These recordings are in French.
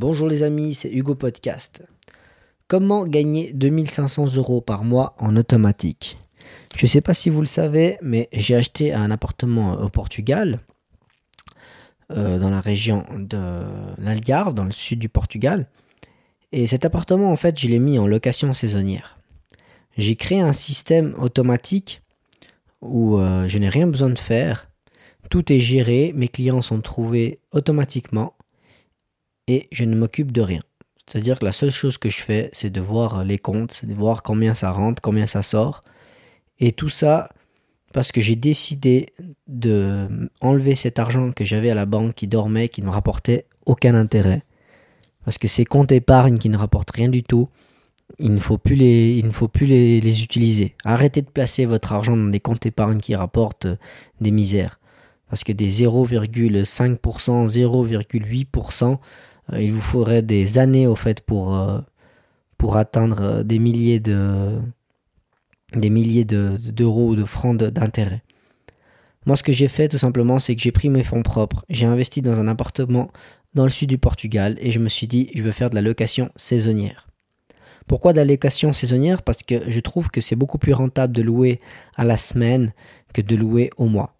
Bonjour les amis, c'est Hugo Podcast. Comment gagner 2500 euros par mois en automatique? Je ne sais pas si vous le savez, mais j'ai acheté un appartement au Portugal, euh, dans la région de l'Algarve, dans le sud du Portugal. Et cet appartement, en fait, je l'ai mis en location saisonnière. J'ai créé un système automatique où euh, je n'ai rien besoin de faire. Tout est géré, mes clients sont trouvés automatiquement et je ne m'occupe de rien. C'est-à-dire que la seule chose que je fais, c'est de voir les comptes, c'est de voir combien ça rentre, combien ça sort. Et tout ça parce que j'ai décidé de enlever cet argent que j'avais à la banque qui dormait, qui ne rapportait aucun intérêt. Parce que ces comptes épargne qui ne rapportent rien du tout, il ne faut plus les, il ne faut plus les, utiliser. Arrêtez de placer votre argent dans des comptes épargne qui rapportent des misères. Parce que des 0,5%, 0,8%, euh, il vous faudrait des années au fait pour, euh, atteindre euh, des milliers de des milliers d'euros ou de francs d'intérêt. Moi, ce que j'ai fait tout simplement, c'est que j'ai pris mes fonds propres, j'ai investi dans un appartement dans le sud du Portugal et je me suis dit, je veux faire de la location saisonnière. Pourquoi de la location saisonnière? Parce que je trouve que c'est beaucoup plus rentable de louer à la semaine que de louer au mois.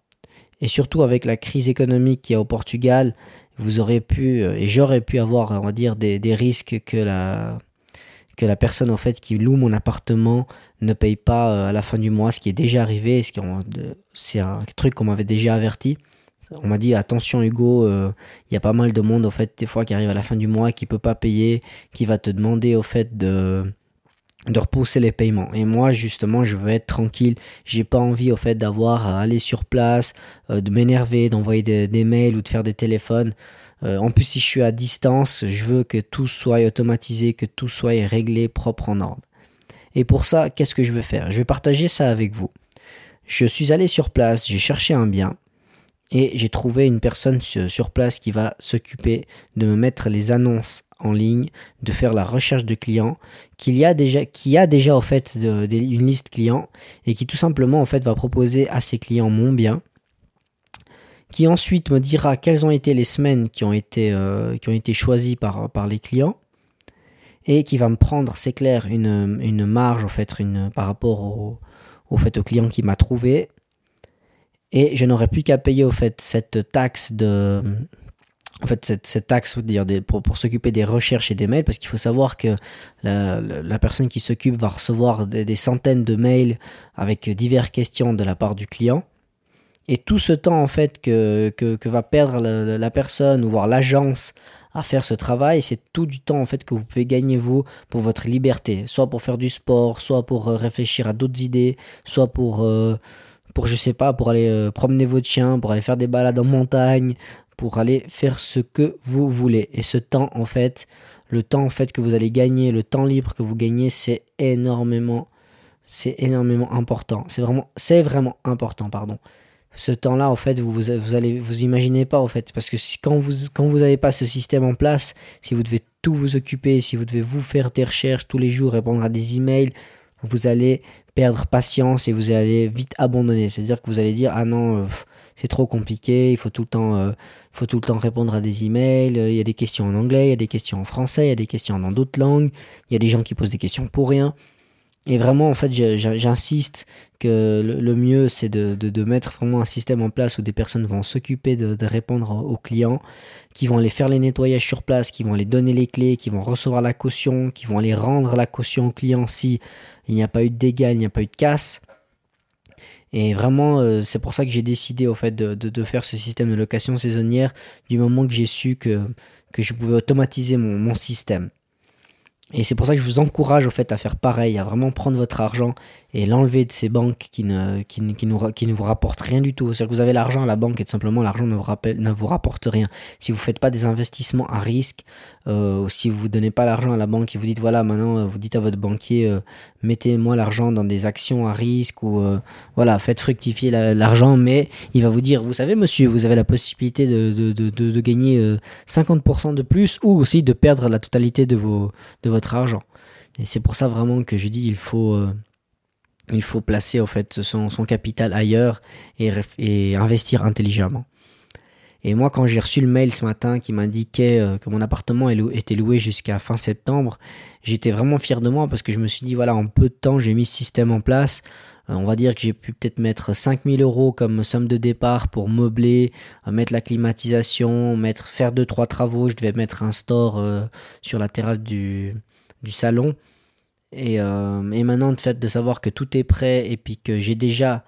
Et surtout avec la crise économique qu'il y a au Portugal, vous aurez pu, euh, et j'aurais pu avoir, on va dire, des, risques que la, que la personne en fait qui loue mon appartement ne paye pas euh, à la fin du mois, ce qui est déjà arrivé, c'est un truc qu'on m'avait déjà averti. On m'a dit attention Hugo, euh, il y a pas mal de monde au fait des fois qui arrive à la fin du mois qui peut pas payer, qui va te demander au fait de de repousser les paiements. Et moi, justement, je veux être tranquille. J'ai pas envie, au fait, d'avoir à aller sur place, euh, de m'énerver, d'envoyer des, mails ou de faire des téléphones. Euh, en plus, si je suis à distance, je veux que tout soit automatisé, que tout soit réglé, propre en ordre. Et pour ça, qu'est-ce que je vais faire? Je vais partager ça avec vous. Je suis allé sur place, j'ai cherché un bien et j'ai trouvé une personne sur place qui va s'occuper de me mettre les annonces en ligne, de faire la recherche de clients, qu'il y a déjà, qui a déjà en fait une liste client et qui tout simplement en fait va proposer à ses clients mon bien, qui ensuite me dira quelles ont été les semaines qui ont été, euh, qui ont été choisies par, par les clients et qui va me prendre, c'est clair, une, une, marge en fait une, par rapport au, fait au client qui m'a trouvé et je n'aurais plus qu'à payer au fait cette taxe de en fait, cette, cette taxe dire pour, pour s'occuper des recherches et des mails, parce qu'il faut savoir que la, personne qui s'occupe va recevoir des, centaines de mails avec diverses questions de la part du client. Et tout ce temps, en fait, que, que, que va perdre la, personne ou voir l'agence à faire ce travail, c'est tout du temps, en fait, que vous pouvez gagner, vous, pour votre liberté. Soit pour faire du sport, soit pour euh, réfléchir à d'autres idées, soit pour... Euh, pour je sais pas pour aller euh, promener votre chien pour aller faire des balades en montagne pour aller faire ce que vous voulez. Et ce temps, en fait, le temps en fait que vous allez gagner, le temps libre que vous gagnez, c'est énormément, c'est énormément important. C'est vraiment, c'est vraiment important, pardon. Ce temps-là, en fait, vous, vous, vous imaginez pas, en fait, parce que si, quand vous, quand vous n'avez pas ce système en place, si vous devez tout vous occuper, si vous devez vous faire des recherches tous les jours, répondre à des emails, vous allez perdre patience et vous allez vite abandonner. C'est-à-dire que vous allez dire, ah non, euh, c'est trop compliqué, il faut tout le temps, euh, faut tout le temps répondre à des emails, il y a des questions en anglais, il y a des questions en français, il y a des questions dans d'autres langues, il y a des gens qui posent des questions pour rien. Et vraiment, en fait, j'insiste que le, mieux, c'est de, mettre vraiment un système en place où des personnes vont s'occuper de, répondre aux clients, qui vont aller faire les nettoyages sur place, qui vont aller donner les clés, qui vont recevoir la caution, qui vont aller rendre la caution au client si il n'y a pas eu de dégâts, il n'y a pas eu de casse. Et vraiment, euh, c'est pour ça que j'ai décidé au fait de, faire ce système de location saisonnière du moment que j'ai su que, je pouvais automatiser mon système. Et c'est pour ça que je vous encourage au fait à faire pareil, à vraiment prendre votre argent et l'enlever de ces banques qui ne, qui, qui, nous, qui ne vous rapportent rien du tout. C'est-à-dire que vous avez l'argent à la banque et tout simplement l'argent ne, vous ne rapporte rien. Si vous ne faites pas des investissements à risque, euh, si vous ne donnez pas l'argent à la banque et vous dites voilà maintenant euh, vous dites à votre banquier euh, mettez-moi l'argent dans des actions à risque ou euh, voilà faites fructifier l'argent mais il va vous dire vous savez monsieur vous avez la possibilité de, de, de, de gagner 50% de plus ou aussi de perdre la totalité de, vos, de votre argent. Et c'est pour ça vraiment que je dis il faut il faut placer en fait son, capital ailleurs et, investir intelligemment. Et moi, quand j'ai reçu le mail ce matin qui m'indiquait euh, que mon appartement était loué jusqu'à fin septembre, j'étais vraiment fier de moi parce que je me suis dit, voilà, en peu de temps, j'ai mis ce système en place. Euh, on va dire que j'ai pu peut-être mettre 5000 euros comme somme de départ pour meubler, euh, mettre la climatisation, mettre, faire deux, trois travaux. Je devais mettre un store sur la terrasse du salon. Et, et maintenant, le fait de savoir que tout est prêt et puis que j'ai déjà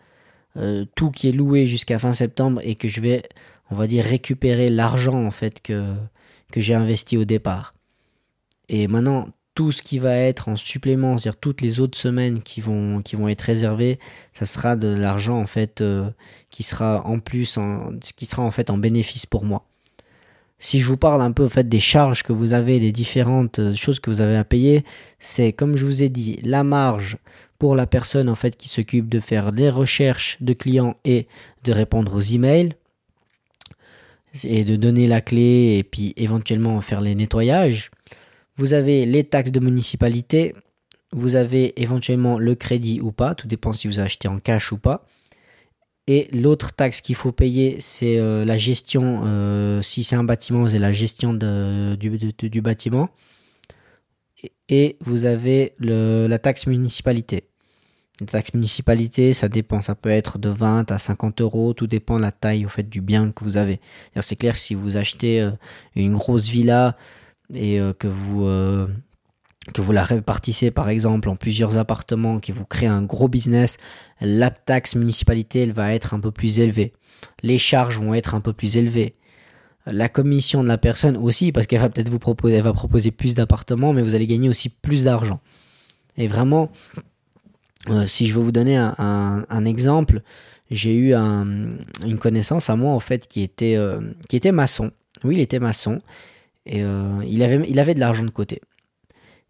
tout qui est loué jusqu'à fin septembre et que je vais on va dire, récupérer l'argent en fait que, que j'ai investi au départ. Et maintenant, tout ce qui va être en supplément, c'est-à-dire toutes les autres semaines qui vont, qui vont être réservées, ça sera de l'argent en fait euh, qui sera en plus, en, qui sera en fait en bénéfice pour moi. Si je vous parle un peu en fait des charges que vous avez, des différentes euh, choses que vous avez à payer, c'est comme je vous ai dit, la marge pour la personne en fait qui s'occupe de faire les recherches de clients et de répondre aux emails et de donner la clé et puis éventuellement faire les nettoyages. Vous avez les taxes de municipalité, vous avez éventuellement le crédit ou pas, tout dépend si vous achetez en cash ou pas. Et l'autre taxe qu'il faut payer, c'est euh, la gestion, euh, si c'est un bâtiment, c'est la gestion du, bâtiment. Et vous avez la taxe municipalité. Les taxes municipalité, ça dépend, ça peut être de 20 à 50 euros, tout dépend de la taille fait du bien que vous avez. C'est clair si vous achetez euh, une grosse villa et que vous que vous la répartissez par exemple en plusieurs appartements, qui vous crée un gros business, la taxe municipalité elle va être un peu plus élevée. Les charges vont être un peu plus élevées. La commission de la personne aussi, parce qu'elle va peut-être vous proposer, elle va proposer plus d'appartements, mais vous allez gagner aussi plus d'argent. Et vraiment, euh, si je veux vous donner un, exemple, j'ai eu une connaissance à moi en fait qui était, euh, maçon. Oui, il était maçon et euh, il avait de l'argent de côté.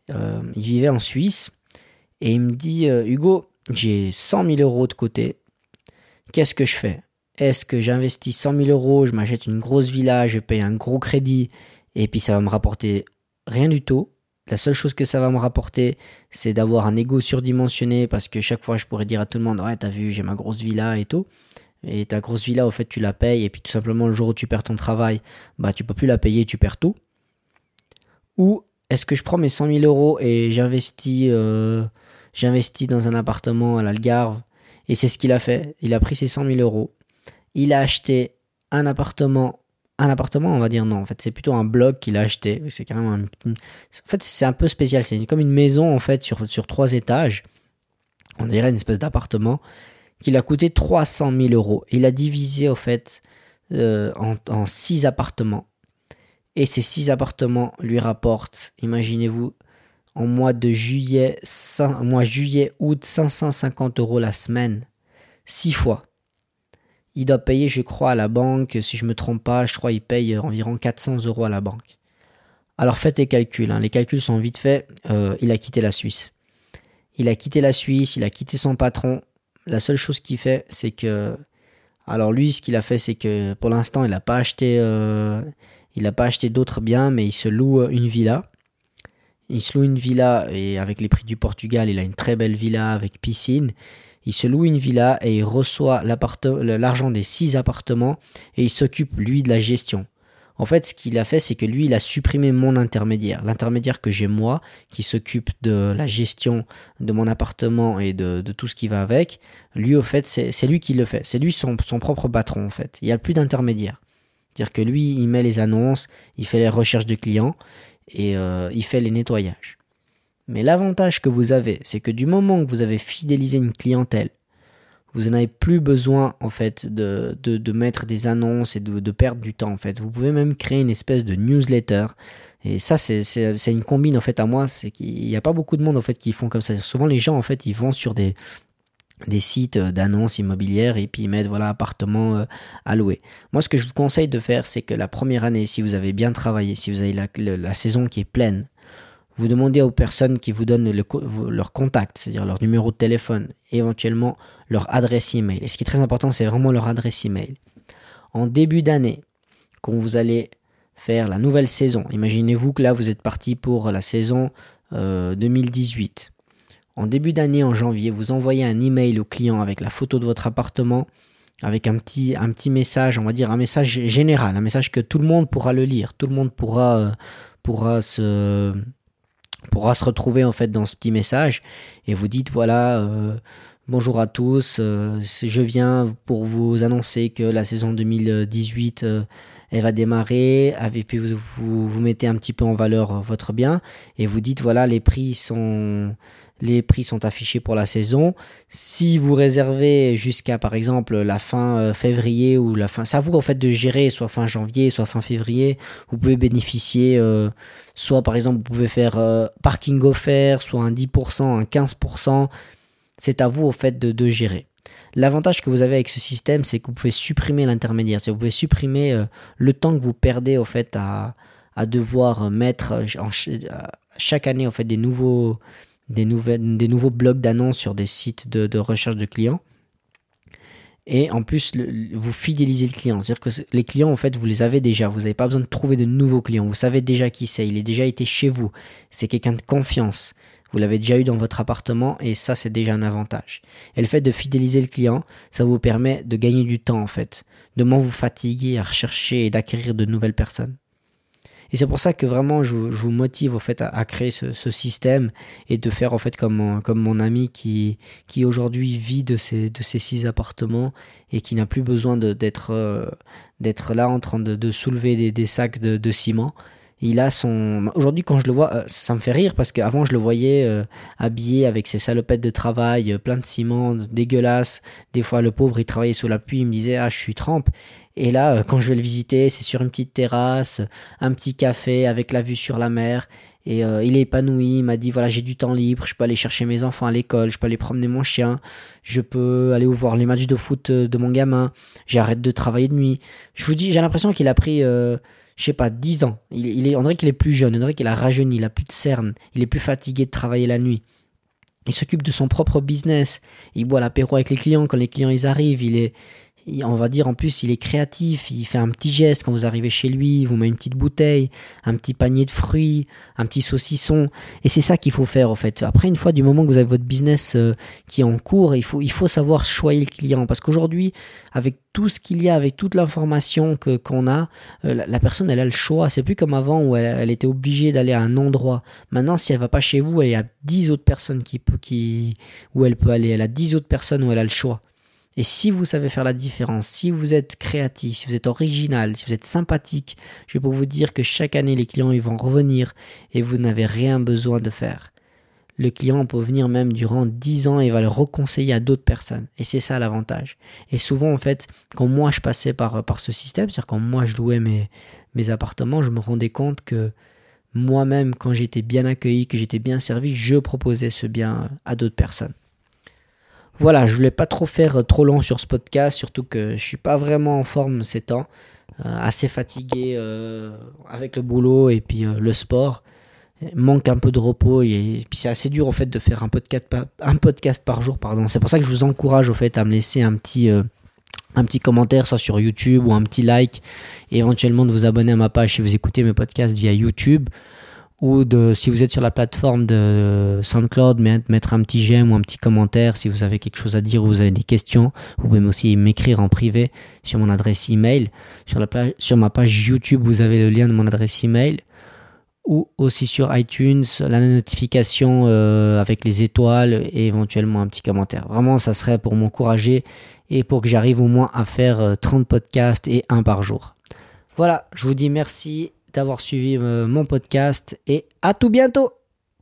Il vivait en Suisse et il me dit Hugo, j'ai 100 000 euros de côté. Qu'est-ce que je fais? Est-ce que j'investis 100 000 euros, je m'achète une grosse villa, je paye un gros crédit et puis ça va me rapporter rien du tout? La seule chose que ça va me rapporter, c'est d'avoir un ego surdimensionné parce que chaque fois je pourrais dire à tout le monde Ouais, t'as vu, j'ai ma grosse villa et tout. Et ta grosse villa, au fait, tu la payes et puis tout simplement le jour où tu perds ton travail, bah tu peux plus la payer, tu perds tout. Ou est-ce que je prends mes 100 000 euros et j'investis, euh, j'investis dans un appartement à l'Algarve Et c'est ce qu'il a fait. Il a pris ses 100 000 euros. Il a acheté un appartement un appartement, on va dire non. En fait, c'est plutôt un bloc qu'il a acheté. C'est carrément un... En fait, c'est un peu spécial. C'est comme une maison en fait sur, trois étages. On dirait une espèce d'appartement qu'il a coûté 300 000 euros. Il a divisé euh, en, six appartements. Et ces six appartements lui rapportent, imaginez-vous, en mois de juillet, mois juillet, août, 550 euros la semaine. Six fois il doit payer, je crois, à la banque, si je me trompe pas, je crois qu'il paye environ 400 euros à la banque. Alors faites les calculs, hein. les calculs sont vite faits, euh, il a quitté la Suisse. Il a quitté la Suisse, il a quitté son patron. La seule chose qu'il fait, c'est que... Alors lui, ce qu'il a fait, c'est que pour l'instant, il n'a pas acheté, euh, il n'a pas acheté d'autres biens, mais il se loue une villa. Il se loue une villa et avec les prix du Portugal, il a une très belle villa avec piscine il se loue une villa et il reçoit l'argent des six appartements et il s'occupe lui de la gestion. En fait, ce qu'il a fait, c'est que lui, il a supprimé mon intermédiaire. L'intermédiaire que j'ai moi, qui s'occupe de la gestion de mon appartement et de, tout ce qui va avec. Lui, au fait, c'est lui qui le fait. C'est lui son, propre patron, en fait. Il n'y a plus d'intermédiaire. C'est-à-dire que lui, il met les annonces, il fait les recherches de clients et euh, il fait les nettoyages. Mais l'avantage que vous avez, c'est que du moment que vous avez fidélisé une clientèle, vous n'avez plus besoin en fait de, mettre des annonces et de, de, perdre du temps en fait. Vous pouvez même créer une espèce de newsletter. Et ça, c'est une combine en fait à moi. C'est qu'il n'y a pas beaucoup de monde en fait qui font comme ça. Souvent les gens en fait ils vont sur des, des sites d'annonces immobilières et puis ils mettent voilà appartement euh, à louer. Moi ce que je vous conseille de faire c'est que la première année si vous avez bien travaillé, si vous avez la, saison qui est pleine, vous demandez aux personnes qui vous donnent leur contact, c'est-à-dire leur numéro de téléphone, éventuellement leur adresse email. Et ce qui est très important, c'est vraiment leur adresse email. En début d'année, quand vous allez faire la nouvelle saison, imaginez-vous que là vous êtes parti pour la saison 2018. En début d'année, en janvier, vous envoyez un email au client avec la photo de votre appartement, avec un petit, message, on va dire un message général, un message que tout le monde pourra le lire, tout le monde pourra, euh, se pourra se retrouver en fait dans ce petit message. Et vous dites voilà euh, bonjour à tous euh, je viens pour vous annoncer que la saison 2018 elle va démarrer vous, mettez un petit peu en valeur votre bien et vous dites voilà les prix sont les prix sont affichés pour la saison. Si vous réservez jusqu'à par exemple la fin euh, février ou la fin, c'est à vous en fait de gérer soit fin janvier, soit fin février. Vous pouvez bénéficier, euh, soit par exemple vous pouvez faire euh, parking offert, soit un 10%, un 15%. C'est à vous au fait de, gérer. L'avantage que vous avez avec ce système, c'est que vous pouvez supprimer l'intermédiaire. C'est vous pouvez supprimer le temps que vous perdez au fait à, devoir mettre chaque année fait des nouveaux des, nouvelles, des nouveaux blogs d'annonces sur des sites de, recherche de clients. Et en plus, vous fidélisez le client. C'est-à-dire que les clients, en fait, vous les avez déjà. Vous n'avez pas besoin de trouver de nouveaux clients. Vous savez déjà qui c'est. Il est déjà été chez vous. C'est quelqu'un de confiance. Vous l'avez déjà eu dans votre appartement et ça, c'est déjà un avantage. Et le fait de fidéliser le client, ça vous permet de gagner du temps, en fait. De moins vous fatiguer à rechercher et d'acquérir de nouvelles personnes. Et c'est pour ça que vraiment je, vous motive au fait à, créer ce, système et de faire en fait comme mon, comme mon ami qui, qui aujourd'hui vit de ces, de ces six appartements et qui n'a plus besoin d'être euh, d'être là en train de, soulever des, des sacs de, de ciment il a son. Aujourd'hui, quand je le vois, euh, ça me fait rire parce qu'avant, je le voyais euh, habillé avec ses salopettes de travail, plein de ciment, dégueulasse. Des fois, le pauvre, il travaillait sous la pluie, il me disait Ah, je suis trempe. Et là, euh, quand je vais le visiter, c'est sur une petite terrasse, un petit café avec la vue sur la mer. Et euh, il est épanoui, il m'a dit voilà j'ai du temps libre, je peux aller chercher mes enfants à l'école, je peux aller promener mon chien, je peux aller voir les matchs de foot euh, de mon gamin, j'arrête de travailler de nuit. Je vous dis, j'ai l'impression qu'il a pris, je sais pas, 10 ans. Il, est, on dirait qu'il est plus jeune, on dirait qu'il a rajeuni, il a plus de cernes, il est plus fatigué de travailler la nuit. Il s'occupe de son propre business, il boit l'apéro avec les clients quand les clients ils arrivent, il est, on va dire en plus, il est créatif, il fait un petit geste quand vous arrivez chez lui, il vous met une petite bouteille, un petit panier de fruits, un petit saucisson. Et c'est ça qu'il faut faire en fait. Après, une fois du moment que vous avez votre business euh, qui est en cours, il faut, il faut savoir choyer le client. Parce qu'aujourd'hui, avec tout ce qu'il y a, avec toute l'information que, qu'on a, euh, la, personne, elle a le choix. C'est plus comme avant où elle, était obligée d'aller à un endroit. Maintenant, si elle va pas chez vous, elle a 10 autres personnes qui, qui, où elle peut aller. Elle a 10 autres personnes où elle a le choix. Et si vous savez faire la différence, si vous êtes créatif, si vous êtes original, si vous êtes sympathique, je vais vous dire que chaque année, les clients ils vont revenir et vous n'avez rien besoin de faire. Le client peut venir même durant 10 ans et va le reconseiller à d'autres personnes. Et c'est ça l'avantage. Et souvent, en fait, quand moi je passais par, ce système, c'est-à-dire quand moi je louais mes appartements, je me rendais compte que moi-même, quand j'étais bien accueilli, que j'étais bien servi, je proposais ce bien à d'autres personnes. Voilà, je voulais pas trop faire euh, trop long sur ce podcast, surtout que je suis pas vraiment en forme ces temps, euh, assez fatigué euh, avec le boulot et puis le sport. manque un peu de repos et, puis c'est assez dur au fait de faire un podcast, un podcast par jour. C'est pour ça que je vous encourage au fait à me laisser un petit un petit commentaire soit sur YouTube ou un petit like et éventuellement de vous abonner à ma page si vous écoutez mes podcasts via YouTube ou de, si vous êtes sur la plateforme de SoundCloud, mettre un petit j'aime ou un petit commentaire si vous avez quelque chose à dire ou vous avez des questions. Vous pouvez aussi m'écrire en privé sur mon adresse email. Sur, la sur ma page YouTube, vous avez le lien de mon adresse email ou aussi sur iTunes, la notification euh, avec les étoiles et éventuellement un petit commentaire. Vraiment, ça serait pour m'encourager et pour que j'arrive au moins à faire 30 euh, podcasts et un par jour. Voilà, je vous dis merci d'avoir suivi euh, mon podcast et à tout bientôt